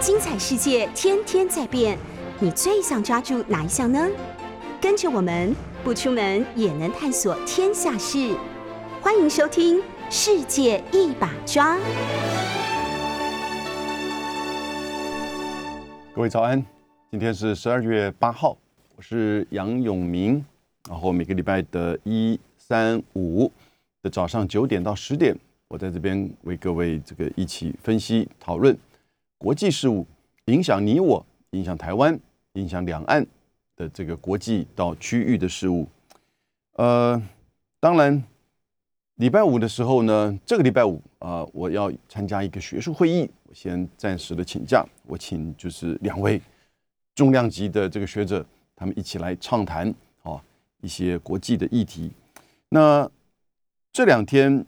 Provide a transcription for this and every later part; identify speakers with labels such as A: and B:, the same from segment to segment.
A: 精彩世界天天在变，你最想抓住哪一项呢？跟着我们不出门也能探索天下事，欢迎收听《世界一把抓》。
B: 各位早安，今天是十二月八号，我是杨永明。然后每个礼拜的一、三、五的早上九点到十点，我在这边为各位这个一起分析讨论国际事务，影响你我，影响台湾，影响两岸的这个国际到区域的事务。呃，当然，礼拜五的时候呢，这个礼拜五啊，我要参加一个学术会议，我先暂时的请假，我请就是两位重量级的这个学者，他们一起来畅谈啊一些国际的议题。那这两天，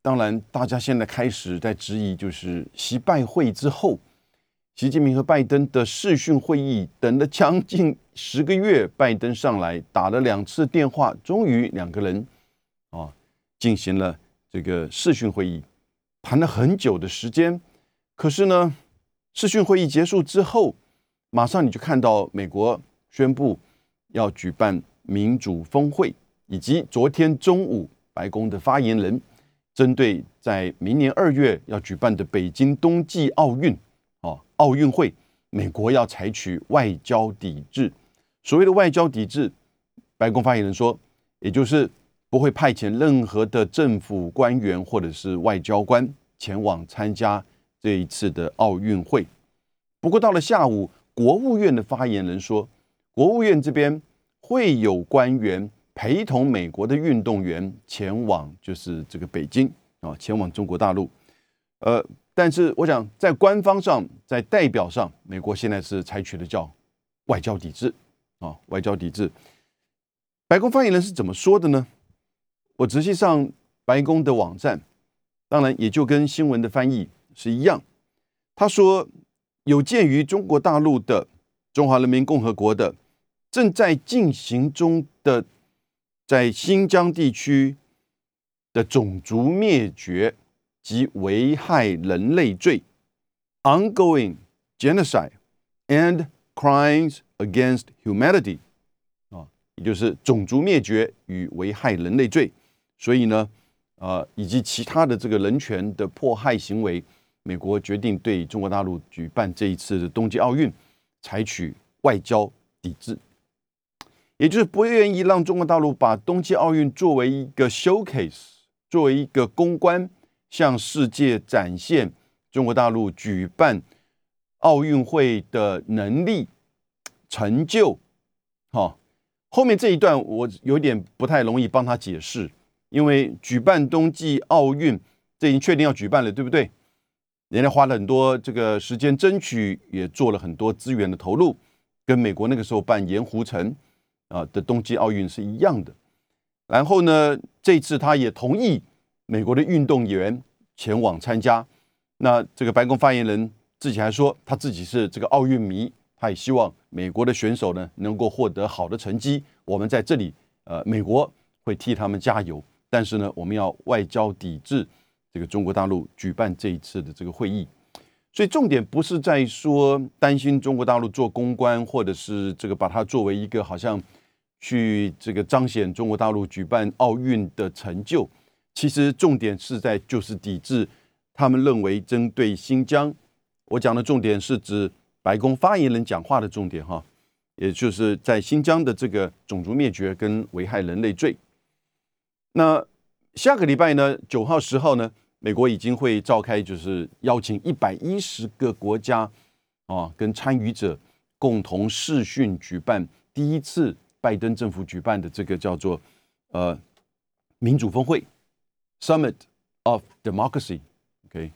B: 当然大家现在开始在质疑，就是习拜会之后，习近平和拜登的视讯会议，等了将近十个月，拜登上来打了两次电话，终于两个人啊进行了这个视讯会议，谈了很久的时间。可是呢，视讯会议结束之后，马上你就看到美国宣布要举办民主峰会，以及昨天中午。白宫的发言人针对在明年二月要举办的北京冬季奥运，哦，奥运会，美国要采取外交抵制。所谓的外交抵制，白宫发言人说，也就是不会派遣任何的政府官员或者是外交官前往参加这一次的奥运会。不过到了下午，国务院的发言人说，国务院这边会有官员。陪同美国的运动员前往，就是这个北京啊，前往中国大陆。呃，但是我想在官方上，在代表上，美国现在是采取的叫外交抵制啊，外交抵制。白宫发言人是怎么说的呢？我仔细上白宫的网站，当然也就跟新闻的翻译是一样。他说，有鉴于中国大陆的中华人民共和国的正在进行中的。在新疆地区的种族灭绝及危害人类罪 （ongoing genocide and crimes against humanity） 啊，也就是种族灭绝与危害人类罪。所以呢，呃，以及其他的这个人权的迫害行为，美国决定对中国大陆举办这一次的冬季奥运采取外交抵制。也就是不愿意让中国大陆把冬季奥运作为一个 showcase，作为一个公关，向世界展现中国大陆举办奥运会的能力、成就。好，后面这一段我有点不太容易帮他解释，因为举办冬季奥运，这已经确定要举办了，对不对？人家花了很多这个时间争取，也做了很多资源的投入，跟美国那个时候办盐湖城。啊的冬季奥运是一样的，然后呢，这次他也同意美国的运动员前往参加。那这个白宫发言人自己还说，他自己是这个奥运迷，他也希望美国的选手呢能够获得好的成绩。我们在这里，呃，美国会替他们加油。但是呢，我们要外交抵制这个中国大陆举办这一次的这个会议。所以重点不是在说担心中国大陆做公关，或者是这个把它作为一个好像。去这个彰显中国大陆举办奥运的成就，其实重点是在就是抵制他们认为针对新疆。我讲的重点是指白宫发言人讲话的重点哈，也就是在新疆的这个种族灭绝跟危害人类罪。那下个礼拜呢，九号、十号呢，美国已经会召开，就是邀请一百一十个国家啊跟参与者共同视讯举办第一次。拜登政府举办的这个叫做呃民主峰会 （Summit of Democracy），OK，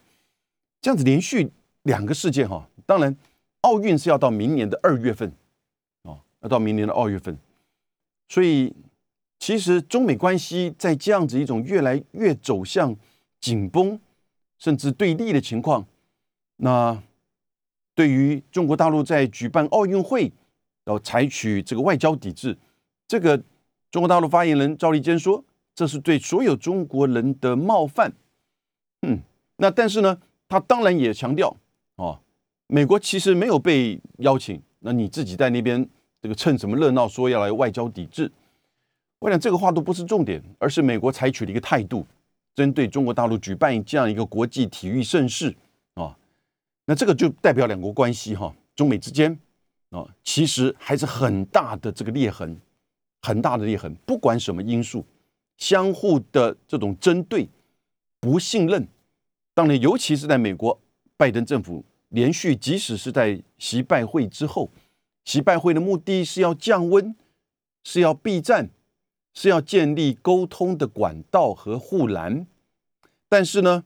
B: 这样子连续两个事件哈。当然，奥运是要到明年的二月份哦，要到明年的二月份。所以，其实中美关系在这样子一种越来越走向紧绷甚至对立的情况，那对于中国大陆在举办奥运会。要采取这个外交抵制，这个中国大陆发言人赵立坚说，这是对所有中国人的冒犯。嗯，那但是呢，他当然也强调，哦，美国其实没有被邀请，那你自己在那边这个趁什么热闹说要来外交抵制？我想这个话都不是重点，而是美国采取了一个态度，针对中国大陆举办这样一个国际体育盛事啊，那这个就代表两国关系哈，中美之间啊，其实还是很大的这个裂痕，很大的裂痕，不管什么因素，相互的这种针对、不信任，当然尤其是在美国拜登政府。连续，即使是在习拜会之后，习拜会的目的是要降温，是要避战，是要建立沟通的管道和护栏。但是呢，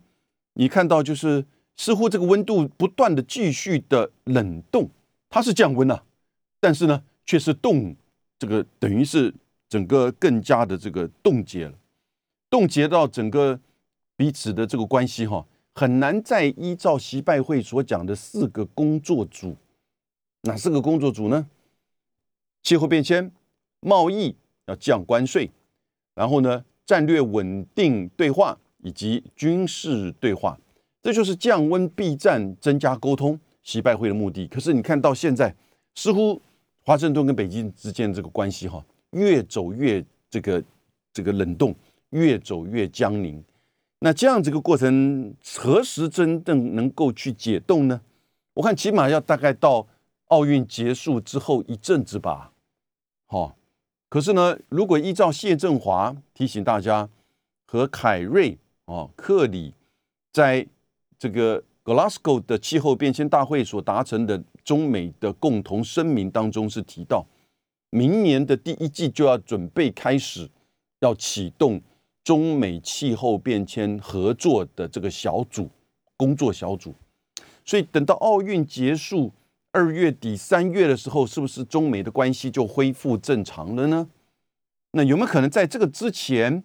B: 你看到就是似乎这个温度不断的继续的冷冻，它是降温呐，但是呢，却是冻，这个等于是整个更加的这个冻结了，冻结到整个彼此的这个关系哈。很难再依照习拜会所讲的四个工作组，哪四个工作组呢？气候变迁、贸易要降关税，然后呢，战略稳定对话以及军事对话，这就是降温避战、增加沟通。习拜会的目的。可是你看到现在，似乎华盛顿跟北京之间这个关系哈，越走越这个这个冷冻，越走越僵凝。那这样这个过程何时真正能够去解冻呢？我看起码要大概到奥运结束之后一阵子吧。好，可是呢，如果依照谢振华提醒大家和凯瑞哦克里在这个 Glasgow 的气候变迁大会所达成的中美的共同声明当中是提到，明年的第一季就要准备开始要启动。中美气候变迁合作的这个小组工作小组，所以等到奥运结束二月底三月的时候，是不是中美的关系就恢复正常了呢？那有没有可能在这个之前，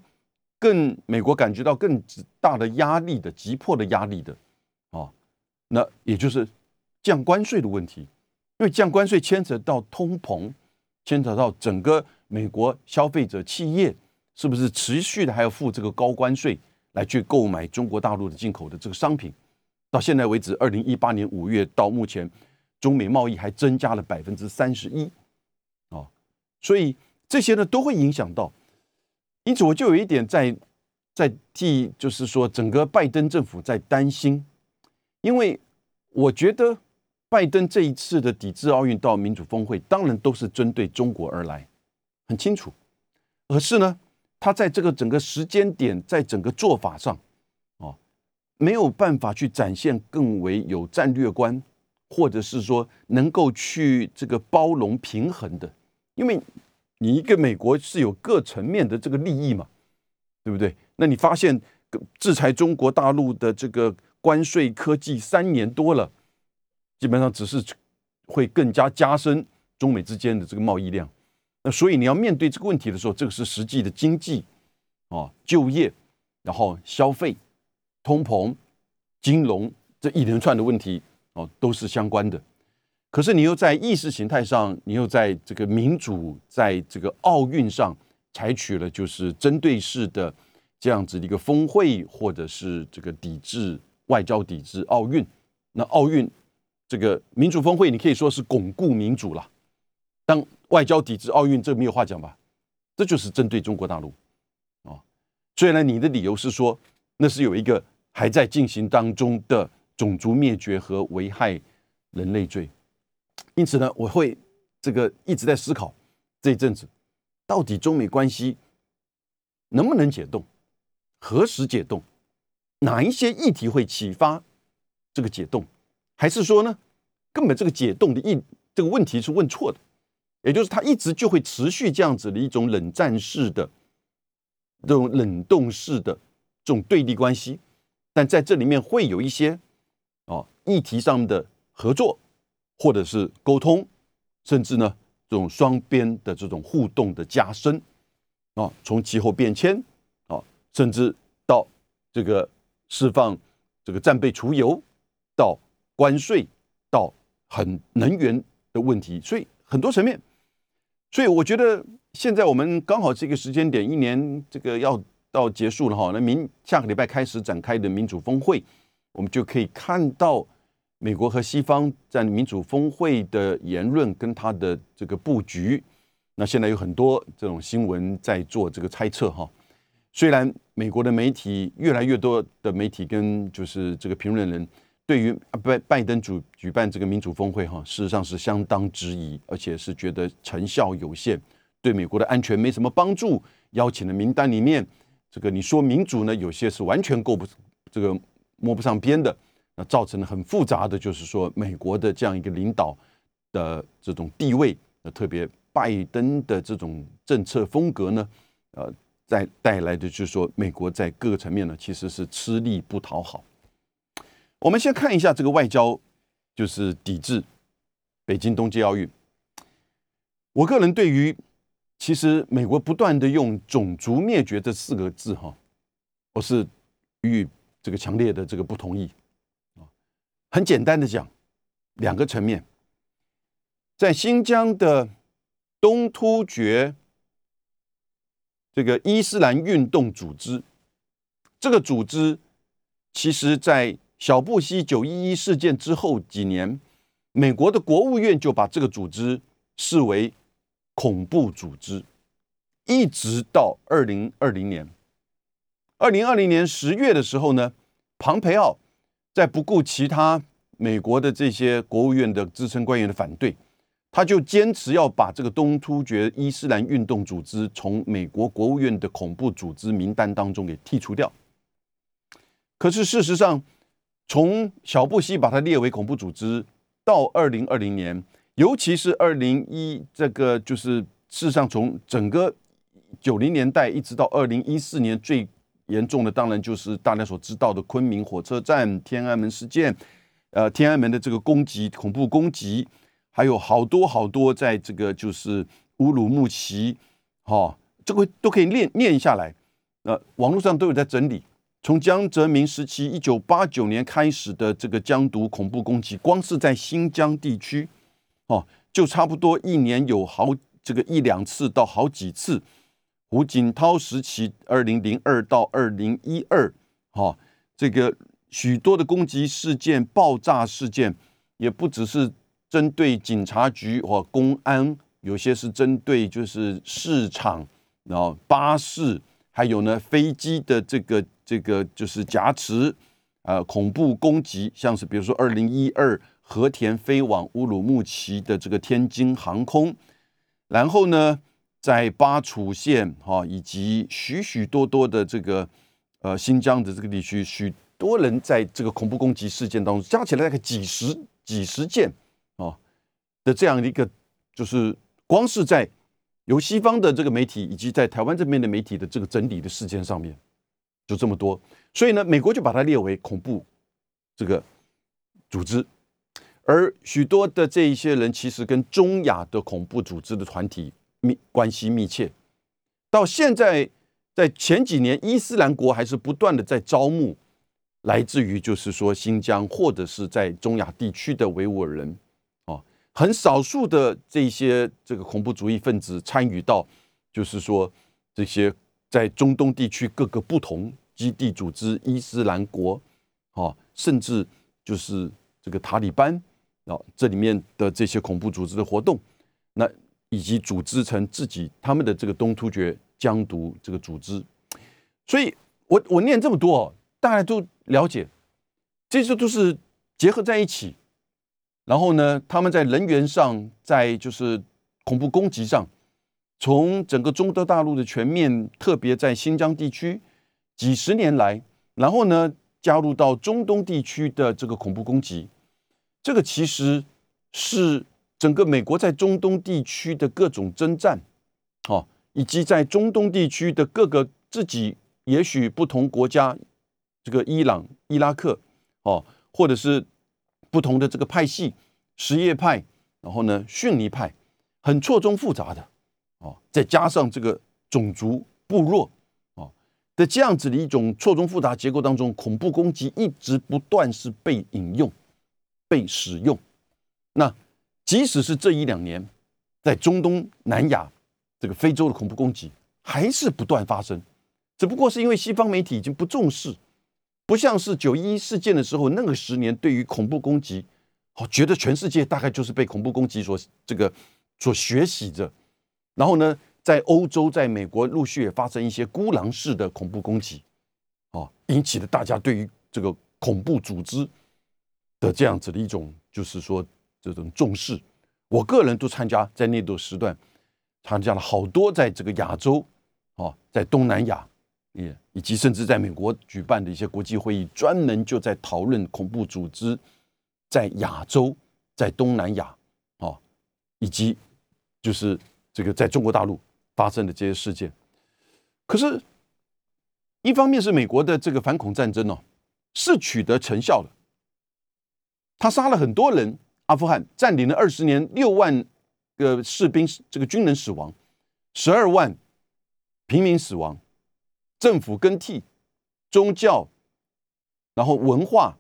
B: 更美国感觉到更大的压力的急迫的压力的啊？那也就是降关税的问题，因为降关税牵扯到通膨，牵扯到整个美国消费者企业。是不是持续的还要付这个高关税来去购买中国大陆的进口的这个商品？到现在为止，二零一八年五月到目前，中美贸易还增加了百分之三十一，啊，所以这些呢都会影响到。因此，我就有一点在在替，就是说整个拜登政府在担心，因为我觉得拜登这一次的抵制奥运到民主峰会，当然都是针对中国而来，很清楚。可是呢？他在这个整个时间点，在整个做法上，哦，没有办法去展现更为有战略观，或者是说能够去这个包容平衡的，因为你一个美国是有各层面的这个利益嘛，对不对？那你发现制裁中国大陆的这个关税科技三年多了，基本上只是会更加加深中美之间的这个贸易量。那所以你要面对这个问题的时候，这个是实际的经济，啊，就业，然后消费、通膨、金融这一连串的问题，哦，都是相关的。可是你又在意识形态上，你又在这个民主，在这个奥运上采取了就是针对式的这样子的一个峰会，或者是这个抵制外交、抵制奥运。那奥运这个民主峰会，你可以说是巩固民主了。当外交抵制奥运，这没有话讲吧？这就是针对中国大陆啊。虽然你的理由是说那是有一个还在进行当中的种族灭绝和危害人类罪，因此呢，我会这个一直在思考这一阵子到底中美关系能不能解冻，何时解冻，哪一些议题会启发这个解冻，还是说呢，根本这个解冻的意这个问题是问错的？也就是它一直就会持续这样子的一种冷战式的、这种冷冻式的这种对立关系，但在这里面会有一些哦议题上的合作，或者是沟通，甚至呢这种双边的这种互动的加深啊，从气候变迁啊，甚至到这个释放这个战备除油，到关税，到很能源的问题，所以很多层面。所以我觉得现在我们刚好这个时间点，一年这个要到结束了哈。那明下个礼拜开始展开的民主峰会，我们就可以看到美国和西方在民主峰会的言论跟他的这个布局，那现在有很多这种新闻在做这个猜测哈。虽然美国的媒体越来越多的媒体跟就是这个评论人对于拜拜登主举办这个民主峰会哈，事实上是相当质疑，而且是觉得成效有限，对美国的安全没什么帮助。邀请的名单里面，这个你说民主呢，有些是完全够不这个摸不上边的，那造成了很复杂的，就是说美国的这样一个领导的这种地位，呃，特别拜登的这种政策风格呢，呃。在带来的就是说，美国在各个层面呢，其实是吃力不讨好。我们先看一下这个外交，就是抵制北京冬季奥运。我个人对于其实美国不断的用“种族灭绝”这四个字哈，我是予以这个强烈的这个不同意啊。很简单的讲，两个层面，在新疆的东突厥。这个伊斯兰运动组织，这个组织其实，在小布希九一一事件之后几年，美国的国务院就把这个组织视为恐怖组织，一直到二零二零年。二零二零年十月的时候呢，庞培奥在不顾其他美国的这些国务院的资深官员的反对。他就坚持要把这个东突厥伊斯兰运动组织从美国国务院的恐怖组织名单当中给剔除掉。可是事实上，从小布希把它列为恐怖组织到二零二零年，尤其是二零一这个就是事实上从整个九零年代一直到二零一四年，最严重的当然就是大家所知道的昆明火车站天安门事件，呃，天安门的这个攻击恐怖攻击。还有好多好多，在这个就是乌鲁木齐，哈，这个都可以念念下来。呃，网络上都有在整理。从江泽民时期一九八九年开始的这个江毒恐怖攻击，光是在新疆地区，哦，就差不多一年有好这个一两次到好几次。胡锦涛时期二零零二到二零一二，哈，这个许多的攻击事件、爆炸事件，也不只是。针对警察局或公安，有些是针对就是市场，然后巴士，还有呢飞机的这个这个就是夹持，呃恐怖攻击，像是比如说二零一二和田飞往乌鲁木齐的这个天津航空，然后呢在巴楚县哈以及许许多多的这个呃新疆的这个地区，许多人在这个恐怖攻击事件当中，加起来大概几十几十件。的这样的一个，就是光是在由西方的这个媒体以及在台湾这边的媒体的这个整理的事件上面，就这么多，所以呢，美国就把它列为恐怖这个组织，而许多的这一些人其实跟中亚的恐怖组织的团体密关系密切，到现在在前几年，伊斯兰国还是不断的在招募来自于就是说新疆或者是在中亚地区的维吾尔人。很少数的这些这个恐怖主义分子参与到，就是说这些在中东地区各个不同基地组织伊斯兰国，啊，甚至就是这个塔利班啊，这里面的这些恐怖组织的活动，那以及组织成自己他们的这个东突厥疆独这个组织，所以我我念这么多，大家都了解，这些都是结合在一起。然后呢，他们在人员上，在就是恐怖攻击上，从整个中德大陆的全面，特别在新疆地区几十年来，然后呢，加入到中东地区的这个恐怖攻击，这个其实是整个美国在中东地区的各种征战，哦，以及在中东地区的各个自己也许不同国家，这个伊朗、伊拉克，哦，或者是。不同的这个派系，什叶派，然后呢，逊尼派，很错综复杂的，哦，再加上这个种族部落，哦的这样子的一种错综复杂结构当中，恐怖攻击一直不断是被引用、被使用。那即使是这一两年，在中东南亚这个非洲的恐怖攻击还是不断发生，只不过是因为西方媒体已经不重视。不像是九一一事件的时候，那个十年对于恐怖攻击好，觉得全世界大概就是被恐怖攻击所这个所学习着，然后呢，在欧洲、在美国陆续也发生一些孤狼式的恐怖攻击，哦，引起了大家对于这个恐怖组织的这样子的一种，就是说这种重视。我个人都参加在那段时段，参加了好多在这个亚洲，哦，在东南亚，也以及甚至在美国举办的一些国际会议，专门就在讨论恐怖组织。在亚洲，在东南亚，啊，以及就是这个在中国大陆发生的这些事件，可是，一方面是美国的这个反恐战争哦，是取得成效了，他杀了很多人，阿富汗占领了二十年，六万个士兵这个军人死亡，十二万平民死亡，政府更替，宗教，然后文化，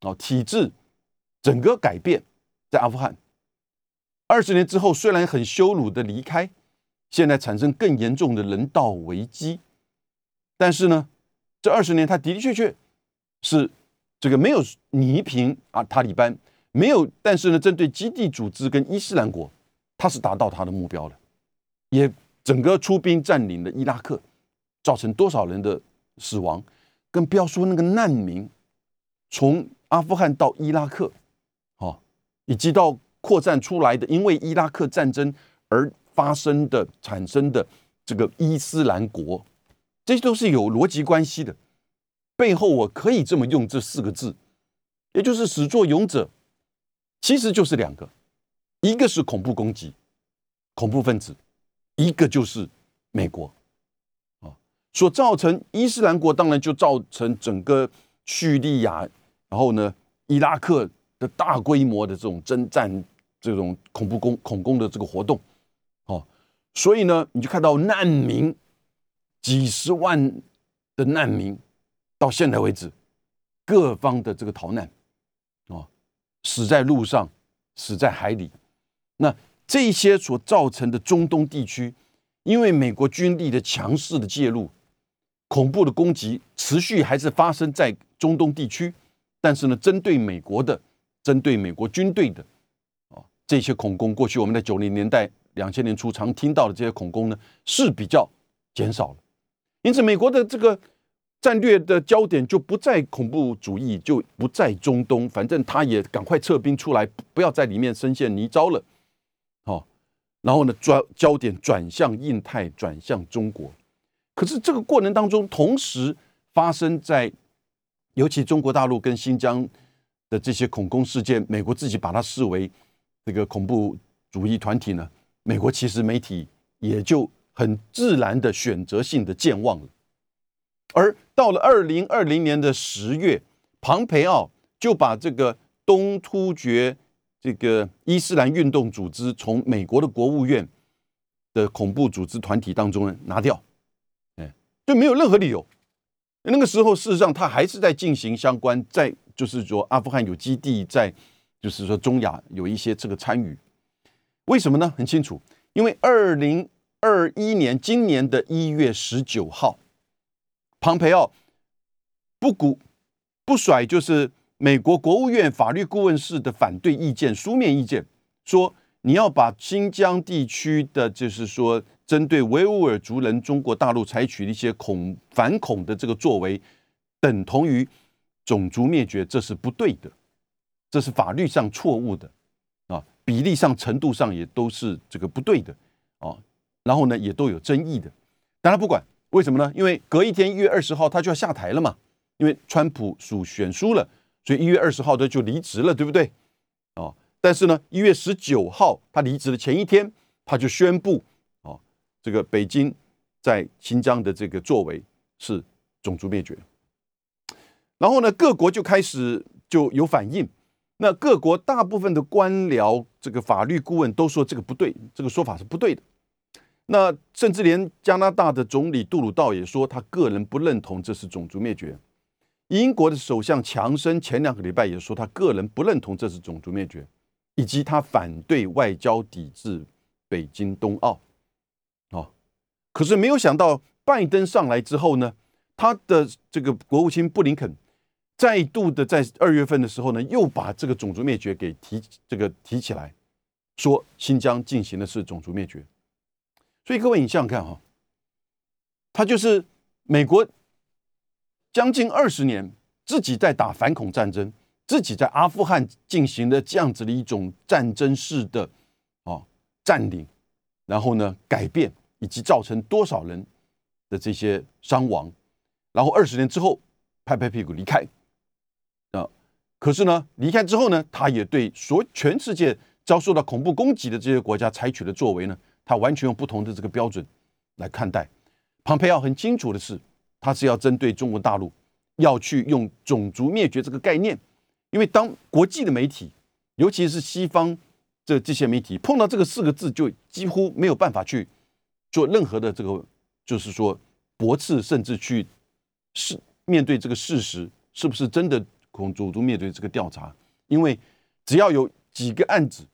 B: 哦，体制。整个改变，在阿富汗二十年之后，虽然很羞辱的离开，现在产生更严重的人道危机。但是呢，这二十年他的的确确是这个没有泥平啊塔利班，没有，但是呢，针对基地组织跟伊斯兰国，他是达到他的目标了，也整个出兵占领了伊拉克，造成多少人的死亡，更不要说那个难民从阿富汗到伊拉克。以及到扩散出来的，因为伊拉克战争而发生的、产生的这个伊斯兰国，这些都是有逻辑关系的。背后我可以这么用这四个字，也就是始作俑者，其实就是两个，一个是恐怖攻击，恐怖分子，一个就是美国，所造成伊斯兰国，当然就造成整个叙利亚，然后呢，伊拉克。的大规模的这种征战、这种恐怖攻恐攻的这个活动，哦，所以呢，你就看到难民几十万的难民，到现在为止，各方的这个逃难，哦，死在路上，死在海里，那这些所造成的中东地区，因为美国军力的强势的介入，恐怖的攻击持续还是发生在中东地区，但是呢，针对美国的。针对美国军队的啊这些恐攻，过去我们在九零年代、两千年初常听到的这些恐攻呢，是比较减少了。因此，美国的这个战略的焦点就不在恐怖主义，就不在中东，反正他也赶快撤兵出来，不要在里面深陷泥沼了。好，然后呢，转焦点转向印太，转向中国。可是这个过程当中，同时发生在尤其中国大陆跟新疆。的这些恐攻事件，美国自己把它视为这个恐怖主义团体呢？美国其实媒体也就很自然的选择性的健忘了。而到了二零二零年的十月，庞培奥就把这个东突厥这个伊斯兰运动组织从美国的国务院的恐怖组织团体当中呢拿掉，就没有任何理由。那个时候，事实上他还是在进行相关在。就是说，阿富汗有基地在，就是说中亚有一些这个参与，为什么呢？很清楚，因为二零二一年今年的一月十九号，庞培奥不顾不甩，就是美国国务院法律顾问室的反对意见，书面意见说，你要把新疆地区的，就是说针对维吾尔族人，中国大陆采取的一些恐反恐的这个作为，等同于。种族灭绝，这是不对的，这是法律上错误的啊，比例上、程度上也都是这个不对的啊。然后呢，也都有争议的。当然不管为什么呢？因为隔一天一月二十号他就要下台了嘛，因为川普属选输了，所以一月二十号他就离职了，对不对？哦，但是呢，一月十九号他离职的前一天，他就宣布，这个北京在新疆的这个作为是种族灭绝。然后呢，各国就开始就有反应。那各国大部分的官僚、这个法律顾问都说这个不对，这个说法是不对的。那甚至连加拿大的总理杜鲁道也说，他个人不认同这是种族灭绝。英国的首相强生前两个礼拜也说，他个人不认同这是种族灭绝，以及他反对外交抵制北京冬奥。可是没有想到拜登上来之后呢，他的这个国务卿布林肯。再度的在二月份的时候呢，又把这个种族灭绝给提这个提起来，说新疆进行的是种族灭绝。所以各位，你想想看哈，他就是美国将近二十年自己在打反恐战争，自己在阿富汗进行的这样子的一种战争式的哦占领，然后呢改变以及造成多少人的这些伤亡，然后二十年之后拍拍屁股离开啊。可是呢，离开之后呢，他也对所全世界遭受到恐怖攻击的这些国家采取的作为呢，他完全用不同的这个标准来看待。庞培奥很清楚的是，他是要针对中国大陆，要去用种族灭绝这个概念，因为当国际的媒体，尤其是西方这这些媒体碰到这个四个字，就几乎没有办法去做任何的这个，就是说驳斥，甚至去是面对这个事实是不是真的。恐种族灭绝这个调查，因为只要有几个案子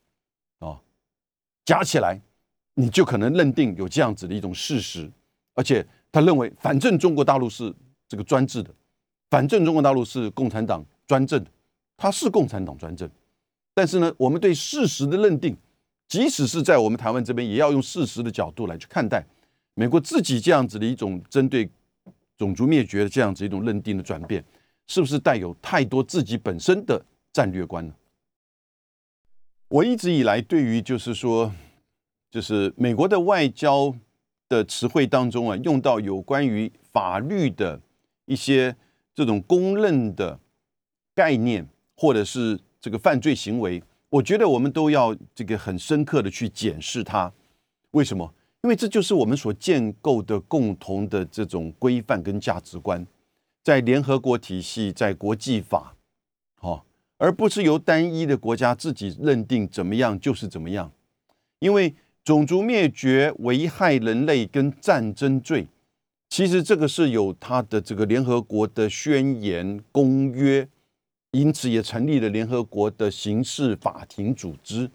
B: 啊加起来，你就可能认定有这样子的一种事实，而且他认为，反正中国大陆是这个专制的，反正中国大陆是共产党专政的，他是共产党专政，但是呢，我们对事实的认定，即使是在我们台湾这边，也要用事实的角度来去看待美国自己这样子的一种针对种族灭绝的这样子一种认定的转变。是不是带有太多自己本身的战略观呢？我一直以来对于就是说，就是美国的外交的词汇当中啊，用到有关于法律的一些这种公认的概念，或者是这个犯罪行为，我觉得我们都要这个很深刻的去检视它。为什么？因为这就是我们所建构的共同的这种规范跟价值观。在联合国体系，在国际法，好，而不是由单一的国家自己认定怎么样就是怎么样。因为种族灭绝、危害人类跟战争罪，其实这个是有它的这个联合国的宣言、公约，因此也成立了联合国的刑事法庭组织。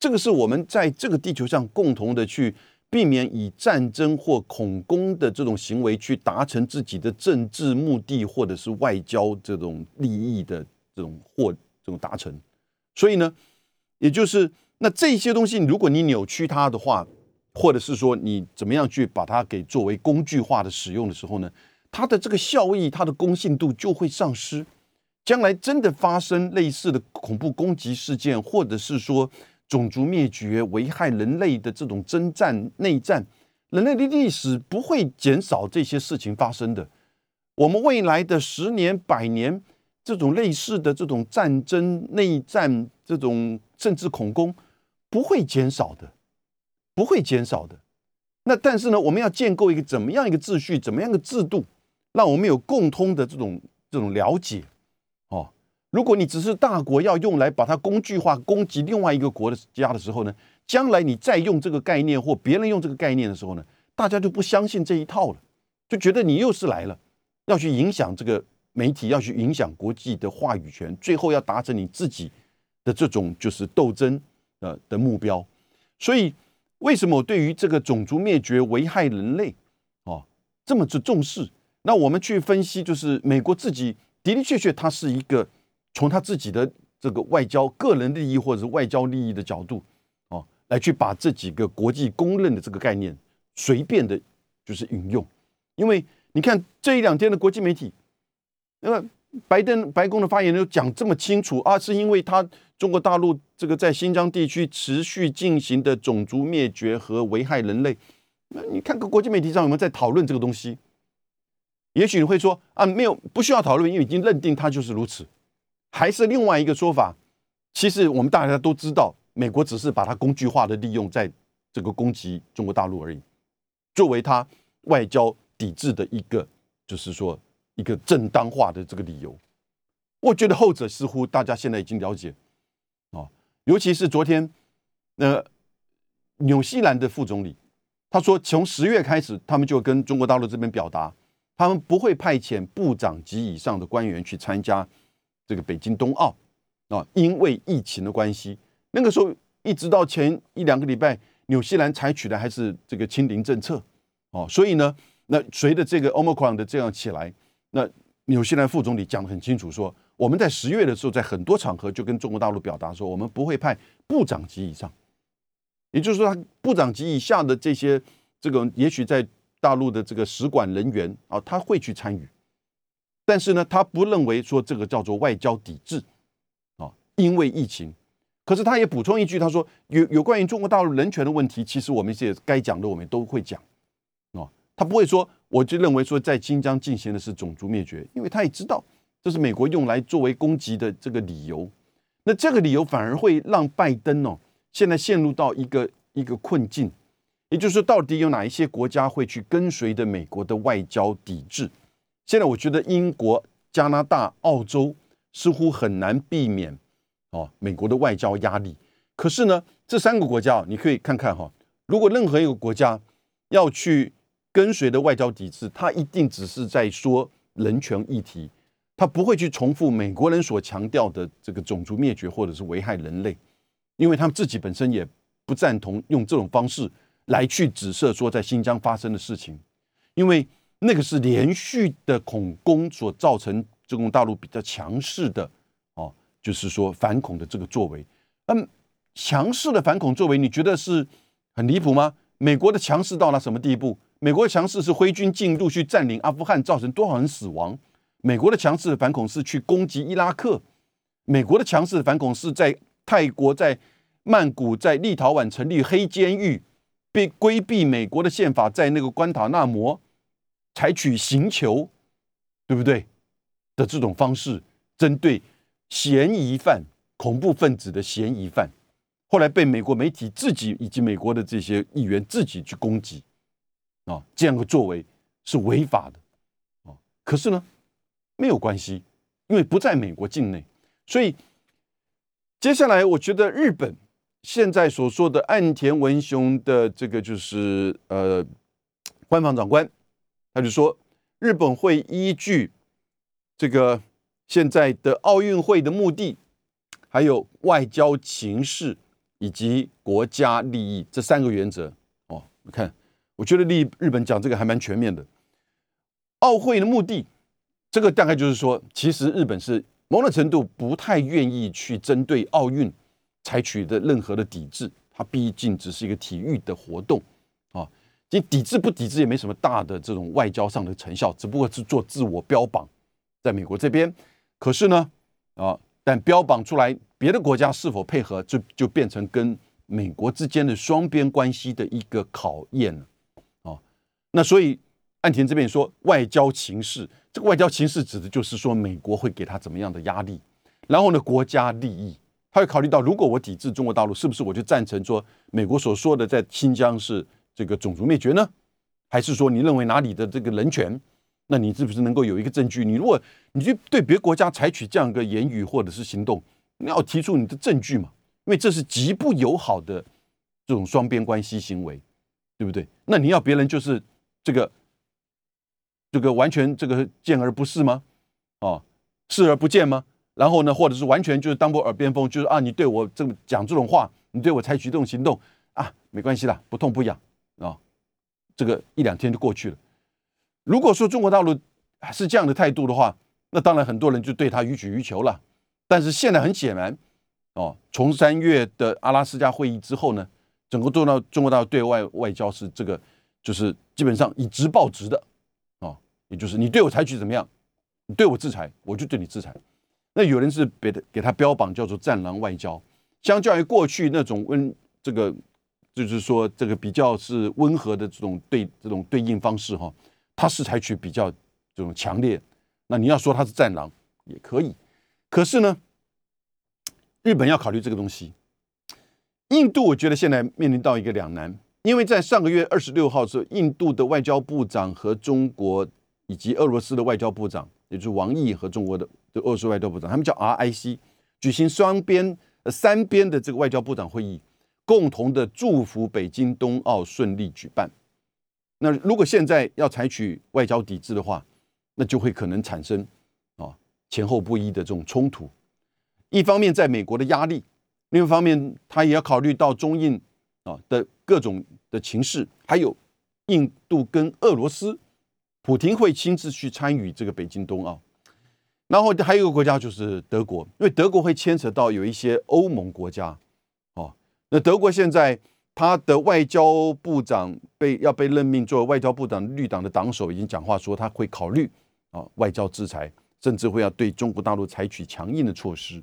B: 这个是我们在这个地球上共同的去。避免以战争或恐攻的这种行为去达成自己的政治目的，或者是外交这种利益的这种或这种达成。所以呢，也就是那这些东西，如果你扭曲它的话，或者是说你怎么样去把它给作为工具化的使用的时候呢，它的这个效益、它的公信度就会丧失。将来真的发生类似的恐怖攻击事件，或者是说。种族灭绝、危害人类的这种征战、内战，人类的历史不会减少这些事情发生的。我们未来的十年、百年，这种类似的这种战争、内战，这种甚至恐攻，不会减少的，不会减少的。那但是呢，我们要建构一个怎么样一个秩序、怎么样的制度，让我们有共通的这种这种了解。如果你只是大国要用来把它工具化攻击另外一个国的家的时候呢，将来你再用这个概念或别人用这个概念的时候呢，大家就不相信这一套了，就觉得你又是来了，要去影响这个媒体，要去影响国际的话语权，最后要达成你自己的这种就是斗争呃的目标。所以为什么我对于这个种族灭绝危害人类哦这么之重视？那我们去分析，就是美国自己的的确确它是一个。从他自己的这个外交、个人利益或者是外交利益的角度，哦，来去把这几个国际公认的这个概念随便的，就是引用。因为你看这一两天的国际媒体，那么拜登白宫的发言人讲这么清楚啊，是因为他中国大陆这个在新疆地区持续进行的种族灭绝和危害人类。那你看个国际媒体上有没有在讨论这个东西？也许你会说啊，没有，不需要讨论，因为已经认定他就是如此。还是另外一个说法，其实我们大家都知道，美国只是把它工具化的利用在这个攻击中国大陆而已，作为它外交抵制的一个，就是说一个正当化的这个理由。我觉得后者似乎大家现在已经了解啊，尤其是昨天，那纽西兰的副总理他说，从十月开始，他们就跟中国大陆这边表达，他们不会派遣部长级以上的官员去参加。这个北京冬奥啊，因为疫情的关系，那个时候一直到前一两个礼拜，纽西兰采取的还是这个清零政策哦，所以呢，那随着这个 omicron 的这样起来，那纽西兰副总理讲得很清楚，说我们在十月的时候，在很多场合就跟中国大陆表达说，我们不会派部长级以上，也就是说，他部长级以下的这些这个，也许在大陆的这个使馆人员啊，他会去参与，但是呢，他不认为说这个叫做外交抵制啊，因为疫情。可是他也补充一句，他说有有关于中国大陆人权的问题，其实我们也该讲的，我们都会讲哦，他不会说。我就认为说，在新疆进行的是种族灭绝，因为他也知道这是美国用来作为攻击的这个理由。那这个理由反而会让拜登哦，现在陷入到一个一个困境，也就是说，到底有哪一些国家会去跟随的美国的外交抵制？现在我觉得英国、加拿大、澳洲似乎很难避免哦美国的外交压力。可是呢，这三个国家你可以看看哈，如果任何一个国家要去。跟随的外交抵制，他一定只是在说人权议题，他不会去重复美国人所强调的这个种族灭绝或者是危害人类，因为他们自己本身也不赞同用这种方式来去指涉说在新疆发生的事情，因为那个是连续的恐攻所造成中共大陆比较强势的哦，就是说反恐的这个作为。那强势的反恐作为，你觉得是很离谱吗？美国的强势到了什么地步？美国的强势是挥军进入去占领阿富汗，造成多少人死亡？美国的强势的反恐是去攻击伊拉克。美国的强势的反恐是在泰国、在曼谷、在立陶宛成立黑监狱，被规避美国的宪法，在那个关塔那摩采取刑求，对不对？的这种方式针对嫌疑犯、恐怖分子的嫌疑犯，后来被美国媒体自己以及美国的这些议员自己去攻击。啊，这样的作为是违法的，啊，可是呢，没有关系，因为不在美国境内，所以接下来我觉得日本现在所说的岸田文雄的这个就是呃官方长官，他就说日本会依据这个现在的奥运会的目的，还有外交情势以及国家利益这三个原则，哦，你看。我觉得日日本讲这个还蛮全面的。奥会的目的，这个大概就是说，其实日本是某种程度不太愿意去针对奥运采取的任何的抵制。它毕竟只是一个体育的活动啊，你抵制不抵制也没什么大的这种外交上的成效，只不过是做自我标榜。在美国这边，可是呢，啊，但标榜出来，别的国家是否配合，就就变成跟美国之间的双边关系的一个考验了。啊那所以，岸田这边说外交情势，这个外交情势指的就是说美国会给他怎么样的压力，然后呢，国家利益，他会考虑到如果我抵制中国大陆，是不是我就赞成说美国所说的在新疆是这个种族灭绝呢？还是说你认为哪里的这个人权？那你是不是能够有一个证据？你如果你去对别国家采取这样一个言语或者是行动，你要提出你的证据嘛？因为这是极不友好的这种双边关系行为，对不对？那你要别人就是。这个，这个完全这个见而不视吗？哦，视而不见吗？然后呢，或者是完全就是当过耳边风，就是啊，你对我这么讲这种话，你对我采取这种行动啊，没关系啦，不痛不痒，这个一两天就过去了。如果说中国大陆是这样的态度的话，那当然很多人就对他予取予求了。但是现在很显然，哦，从三月的阿拉斯加会议之后呢，整个做到中国大陆对外外交是这个。就是基本上以直报直的，啊，也就是你对我采取怎么样，你对我制裁，我就对你制裁。那有人是给他给他标榜叫做“战狼外交”，相较于过去那种温这个，就是说这个比较是温和的这种对这种对应方式哈，他是采取比较这种强烈。那你要说他是战狼也可以，可是呢，日本要考虑这个东西，印度我觉得现在面临到一个两难。因为在上个月二十六号时候，印度的外交部长和中国以及俄罗斯的外交部长，也就是王毅和中国的俄罗斯外交部长，他们叫 RIC，举行双边呃、三边的这个外交部长会议，共同的祝福北京冬奥顺利举办。那如果现在要采取外交抵制的话，那就会可能产生啊前后不一的这种冲突。一方面在美国的压力，另一方面他也要考虑到中印。啊的各种的情势，还有印度跟俄罗斯，普京会亲自去参与这个北京冬奥，然后还有一个国家就是德国，因为德国会牵扯到有一些欧盟国家，那德国现在他的外交部长被要被任命做外交部长，绿党的党首已经讲话说他会考虑啊外交制裁，甚至会要对中国大陆采取强硬的措施。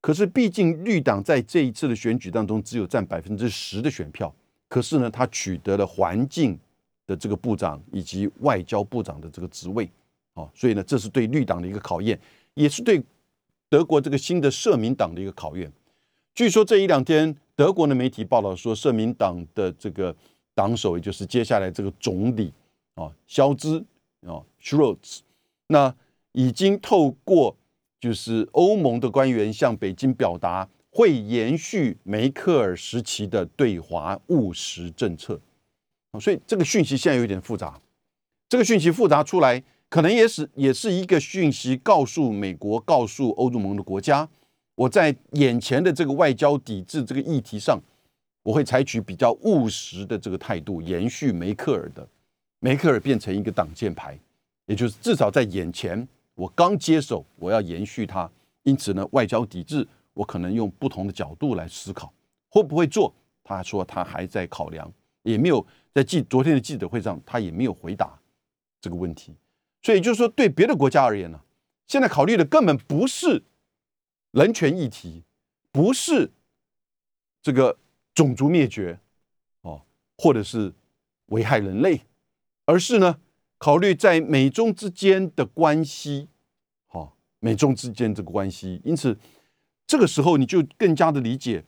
B: 可是毕竟绿党在这一次的选举当中只有占百分之十的选票，可是呢，他取得了环境的这个部长以及外交部长的这个职位。哦，所以呢，这是对绿党的一个考验，也是对德国这个新的社民党的一个考验。据说这一两天，德国的媒体报道说，社民党的这个党首，也就是接下来这个总理啊，肖兹啊 s c h r o t z 那已经透过就是欧盟的官员向北京表达，会延续梅克尔时期的对华务实政策。所以这个讯息现在有点复杂，这个讯息复杂出来。可能也是也是一个讯息，告诉美国，告诉欧洲盟的国家，我在眼前的这个外交抵制这个议题上，我会采取比较务实的这个态度，延续梅克尔的，梅克尔变成一个挡箭牌，也就是至少在眼前，我刚接手，我要延续它，因此呢，外交抵制，我可能用不同的角度来思考，会不会做？他说他还在考量，也没有在记昨天的记者会上，他也没有回答这个问题。所以就是说，对别的国家而言呢，现在考虑的根本不是人权议题，不是这个种族灭绝哦，或者是危害人类，而是呢，考虑在美中之间的关系，好，美中之间这个关系。因此，这个时候你就更加的理解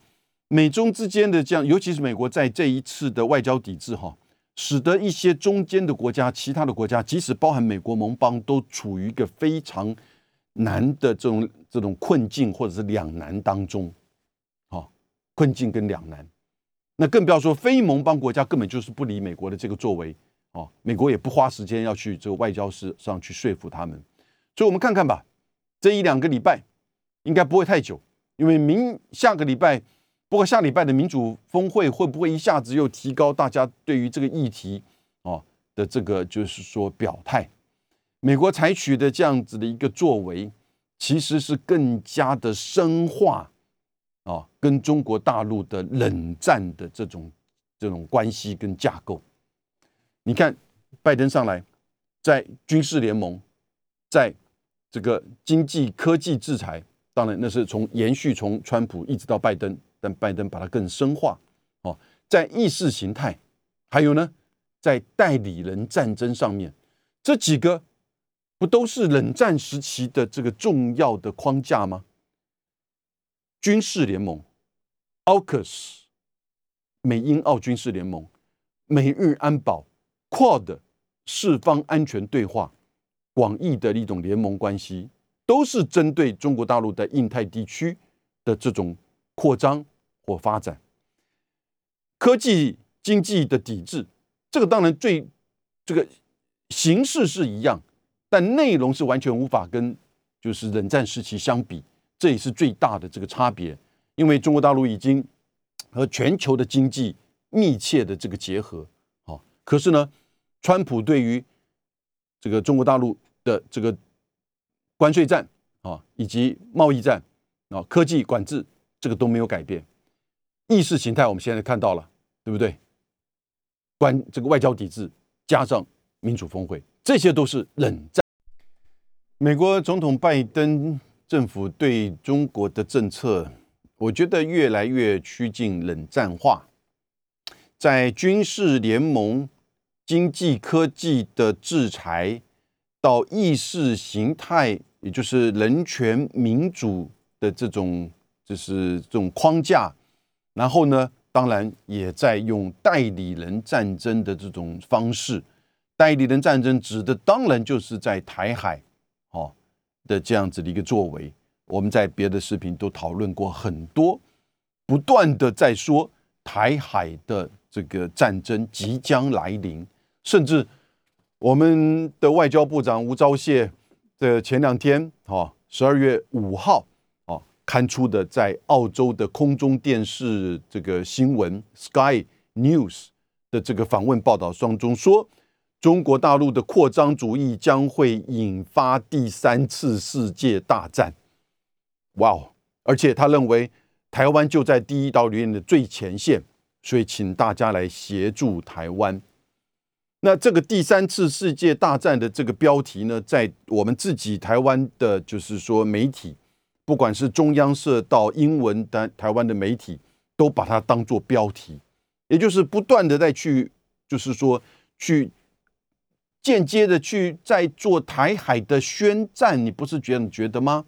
B: 美中之间的这样，尤其是美国在这一次的外交抵制，哈。使得一些中间的国家、其他的国家，即使包含美国盟邦，都处于一个非常难的这种这种困境或者是两难当中，好，困境跟两难。那更不要说非盟邦国家根本就是不理美国的这个作为，哦，美国也不花时间要去这个外交事上去说服他们。所以，我们看看吧，这一两个礼拜应该不会太久，因为明下个礼拜。不过下礼拜的民主峰会会不会一下子又提高大家对于这个议题哦的这个就是说表态？美国采取的这样子的一个作为，其实是更加的深化啊跟中国大陆的冷战的这种这种关系跟架构。你看拜登上来，在军事联盟，在这个经济科技制裁，当然那是从延续从川普一直到拜登。但拜登把它更深化，哦，在意识形态，还有呢，在代理人战争上面，这几个不都是冷战时期的这个重要的框架吗？军事联盟，AUKUS，美英澳军事联盟，美日安保，QUAD，四方安全对话，广义的一种联盟关系，都是针对中国大陆在印太地区的这种扩张。或发展科技经济的抵制，这个当然最这个形式是一样，但内容是完全无法跟就是冷战时期相比，这也是最大的这个差别。因为中国大陆已经和全球的经济密切的这个结合，好，可是呢，川普对于这个中国大陆的这个关税战啊，以及贸易战啊，科技管制，这个都没有改变。意识形态，我们现在看到了，对不对？关这个外交抵制，加上民主峰会，这些都是冷战。美国总统拜登政府对中国的政策，我觉得越来越趋近冷战化。在军事联盟、经济科技的制裁，到意识形态，也就是人权民主的这种，就是这种框架。然后呢，当然也在用代理人战争的这种方式。代理人战争指的当然就是在台海，哦的这样子的一个作为。我们在别的视频都讨论过很多，不断的在说台海的这个战争即将来临，甚至我们的外交部长吴钊燮的前两天，哈，十二月五号。哦刊出的在澳洲的空中电视这个新闻 Sky News 的这个访问报道当中说，中国大陆的扩张主义将会引发第三次世界大战。哇哦！而且他认为台湾就在第一岛链的最前线，所以请大家来协助台湾。那这个第三次世界大战的这个标题呢，在我们自己台湾的，就是说媒体，不管是中央社到英文的台湾的媒体，都把它当做标题，也就是不断的在去，就是说去间接的去在做台海的宣战，你不是觉得觉得吗？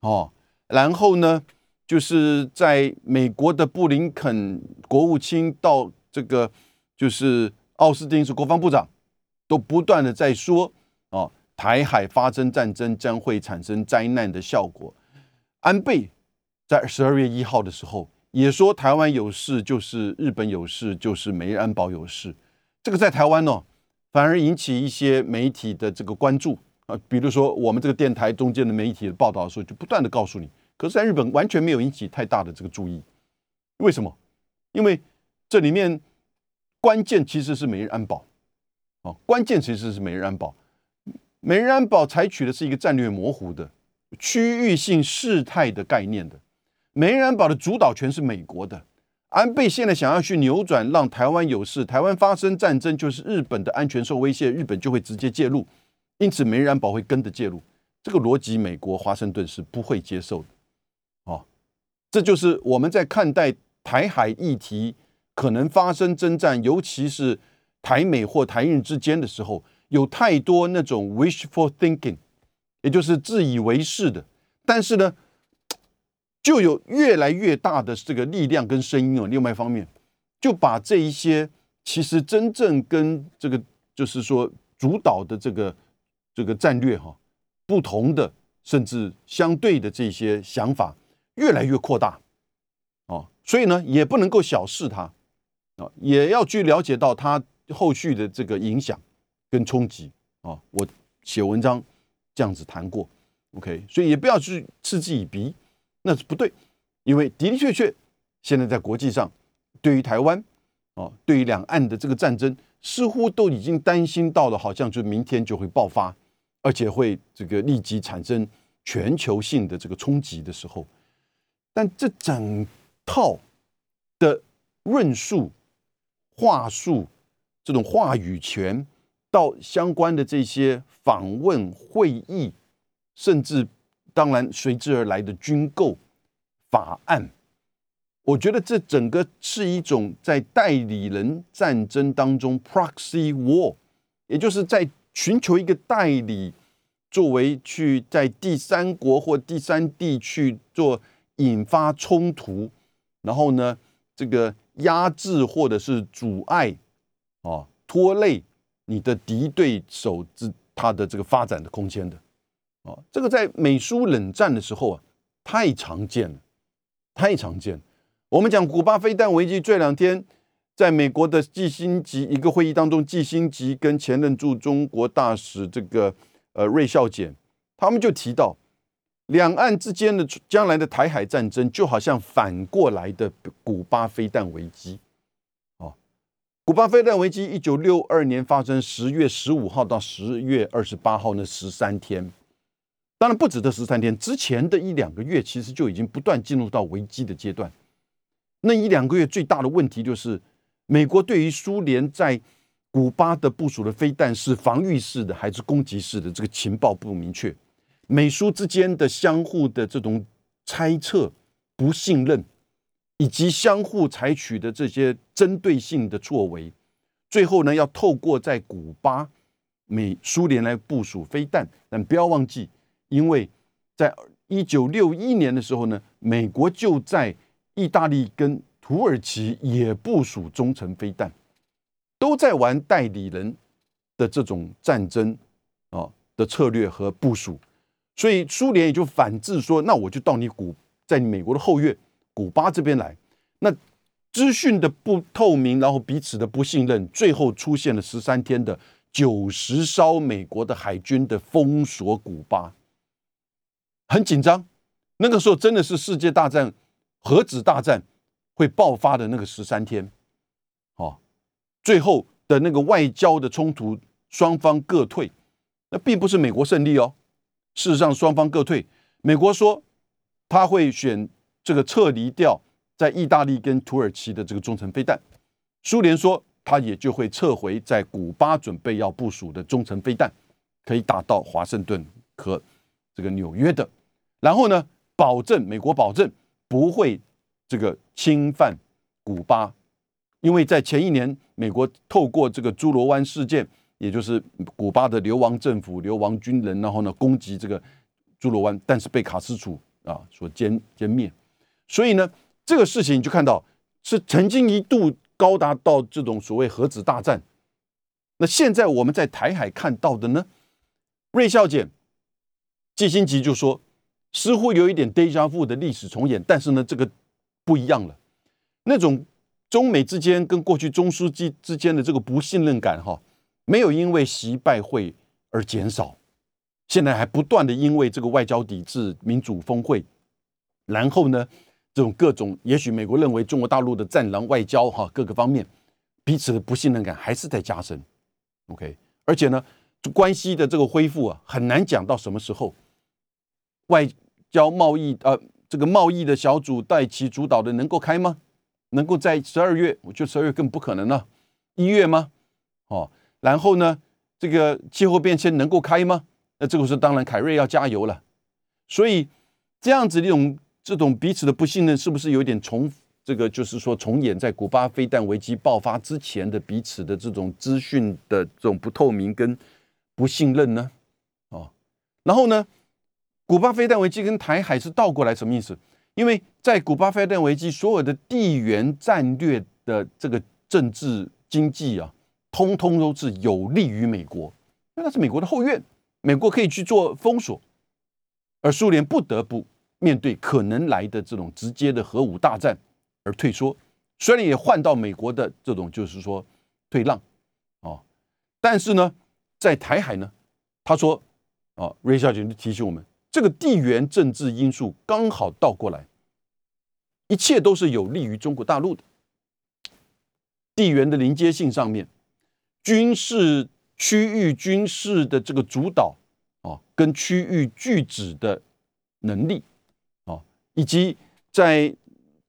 B: 哦，然后呢，就是在美国的布林肯国务卿到这个就是。奥斯汀是国防部长，都不断的在说，哦，台海发生战争将会产生灾难的效果。安倍在十二月一号的时候也说，台湾有事就是日本有事，就是美日安保有事。这个在台湾呢，反而引起一些媒体的这个关注啊，比如说我们这个电台中间的媒体的报道的时候，就不断的告诉你，可是在日本完全没有引起太大的这个注意。为什么？因为这里面。关键其实是美日安保，哦，关键其实是美日安保。美日安保采取的是一个战略模糊的区域性事态的概念的。美日安保的主导权是美国的。安倍现在想要去扭转，让台湾有事，台湾发生战争就是日本的安全受威胁，日本就会直接介入，因此美日安保会跟着介入。这个逻辑，美国华盛顿是不会接受的。哦，这就是我们在看待台海议题。可能发生征战，尤其是台美或台日之间的时候，有太多那种 wishful thinking，也就是自以为是的。但是呢，就有越来越大的这个力量跟声音哦。另外一方面，就把这一些其实真正跟这个就是说主导的这个这个战略哈不同的，甚至相对的这些想法越来越扩大哦。所以呢，也不能够小视它啊。也要去了解到它后续的这个影响跟冲击啊！我写文章这样子谈过，OK，所以也不要去嗤之以鼻，那是不对，因为的的确确，现在在国际上，对于台湾啊，对于两岸的这个战争，似乎都已经担心到了，好像就明天就会爆发，而且会这个立即产生全球性的这个冲击的时候，但这整套的论述。话术，这种话语权，到相关的这些访问会议，甚至当然随之而来的军购法案，我觉得这整个是一种在代理人战争当中 （proxy war），也就是在寻求一个代理，作为去在第三国或第三地去做引发冲突，然后呢，这个。压制或者是阻碍，啊，拖累你的敌对手之他的这个发展的空间的，这个在美苏冷战的时候啊，太常见了，太常见。我们讲古巴飞弹危机，这两天在美国的季新吉一个会议当中，季新吉跟前任驻中国大使这个呃芮孝俭，他们就提到。两岸之间的将来的台海战争，就好像反过来的古巴飞弹危机，哦，古巴飞弹危机一九六二年发生，十月十五号到十月二十八号那十三天，当然不止这十三天，之前的一两个月其实就已经不断进入到危机的阶段。那一两个月最大的问题就是，美国对于苏联在古巴的部署的飞弹是防御式的还是攻击式的，这个情报不明确。美苏之间的相互的这种猜测、不信任，以及相互采取的这些针对性的作为，最后呢，要透过在古巴美苏联来部署飞弹。但不要忘记，因为在一九六一年的时候呢，美国就在意大利跟土耳其也部署中程飞弹，都在玩代理人的这种战争啊的策略和部署。所以苏联也就反制说：“那我就到你古在美国的后院古巴这边来。”那资讯的不透明，然后彼此的不信任，最后出现了十三天的九十艘美国的海军的封锁古巴，很紧张。那个时候真的是世界大战、核子大战会爆发的那个十三天。哦，最后的那个外交的冲突，双方各退，那并不是美国胜利哦。事实上，双方各退。美国说他会选这个撤离掉在意大利跟土耳其的这个中程飞弹，苏联说他也就会撤回在古巴准备要部署的中程飞弹，可以打到华盛顿和这个纽约的。然后呢，保证美国保证不会这个侵犯古巴，因为在前一年，美国透过这个朱罗湾事件，也就是古巴的流亡政府、流亡军人，然后呢攻击这个朱罗湾，但是被卡斯楚啊所歼歼灭。所以呢，这个事情你就看到是曾经一度高达到这种所谓核子大战。那现在我们在台海看到的呢，瑞孝俭、季新吉就说。似乎有一点 deja vu 的历史重演，但是呢，这个不一样了。那种中美之间跟过去中苏之之间的这个不信任感，哈，没有因为习拜会而减少，现在还不断的因为这个外交抵制、民主峰会，然后呢，这种各种，也许美国认为中国大陆的战狼外交，哈，各个方面彼此的不信任感还是在加深。OK，而且呢，关系的这个恢复啊，很难讲到什么时候。外交贸易呃，这个贸易的小组带其主导的能够开吗？能够在十二月？我觉得十二月更不可能了。一月吗？哦，然后呢，这个气候变迁能够开吗？那这个时候当然凯瑞要加油了。所以这样子一种这种彼此的不信任，是不是有点重？这个就是说重演在古巴飞弹危机爆发之前的彼此的这种资讯的这种不透明跟不信任呢？哦，然后呢？古巴飞弹危机跟台海是倒过来，什么意思？因为在古巴飞弹危机，所有的地缘战略的这个政治经济啊，通通都是有利于美国，因为那是美国的后院，美国可以去做封锁，而苏联不得不面对可能来的这种直接的核武大战而退缩，虽然也换到美国的这种就是说退让，哦，但是呢，在台海呢，他说，哦，瑞小姐就提醒我们。这个地缘政治因素刚好倒过来，一切都是有利于中国大陆的。地缘的连接性上面，军事区域军事的这个主导啊，跟区域拒止的能力啊，以及在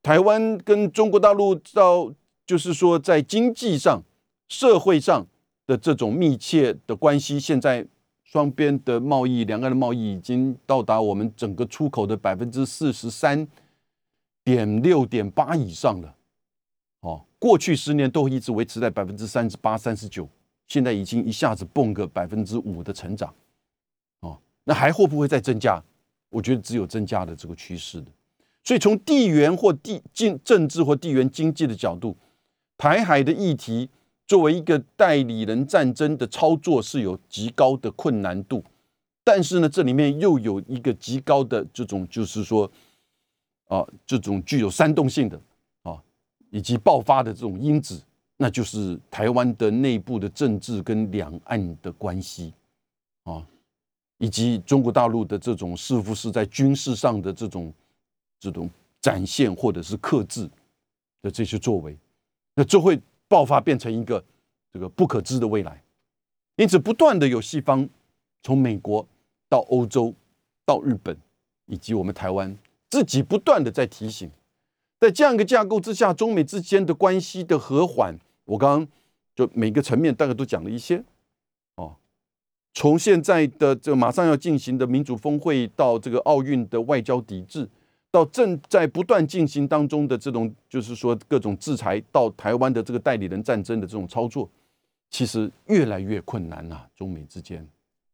B: 台湾跟中国大陆到就是说在经济上、社会上的这种密切的关系，现在。双边的贸易，两岸的贸易已经到达我们整个出口的百分之四十三点六点八以上了。哦，过去十年都一直维持在百分之三十八、三十九，现在已经一下子蹦个百分之五的成长。哦，那还会不会再增加？我觉得只有增加的这个趋势的。所以从地缘或地经政治或地缘经济的角度，台海的议题。作为一个代理人战争的操作是有极高的困难度，但是呢，这里面又有一个极高的这种，就是说，啊，这种具有煽动性的啊，以及爆发的这种因子，那就是台湾的内部的政治跟两岸的关系啊，以及中国大陆的这种似乎是在军事上的这种这种展现或者是克制的这些作为，那就会。爆发变成一个这个不可知的未来，因此不断的有西方从美国到欧洲到日本以及我们台湾自己不断的在提醒，在这样一个架构之下，中美之间的关系的和缓，我刚刚就每个层面大概都讲了一些哦，从现在的这个马上要进行的民主峰会到这个奥运的外交抵制。到正在不断进行当中的这种，就是说各种制裁到台湾的这个代理人战争的这种操作，其实越来越困难了，中美之间。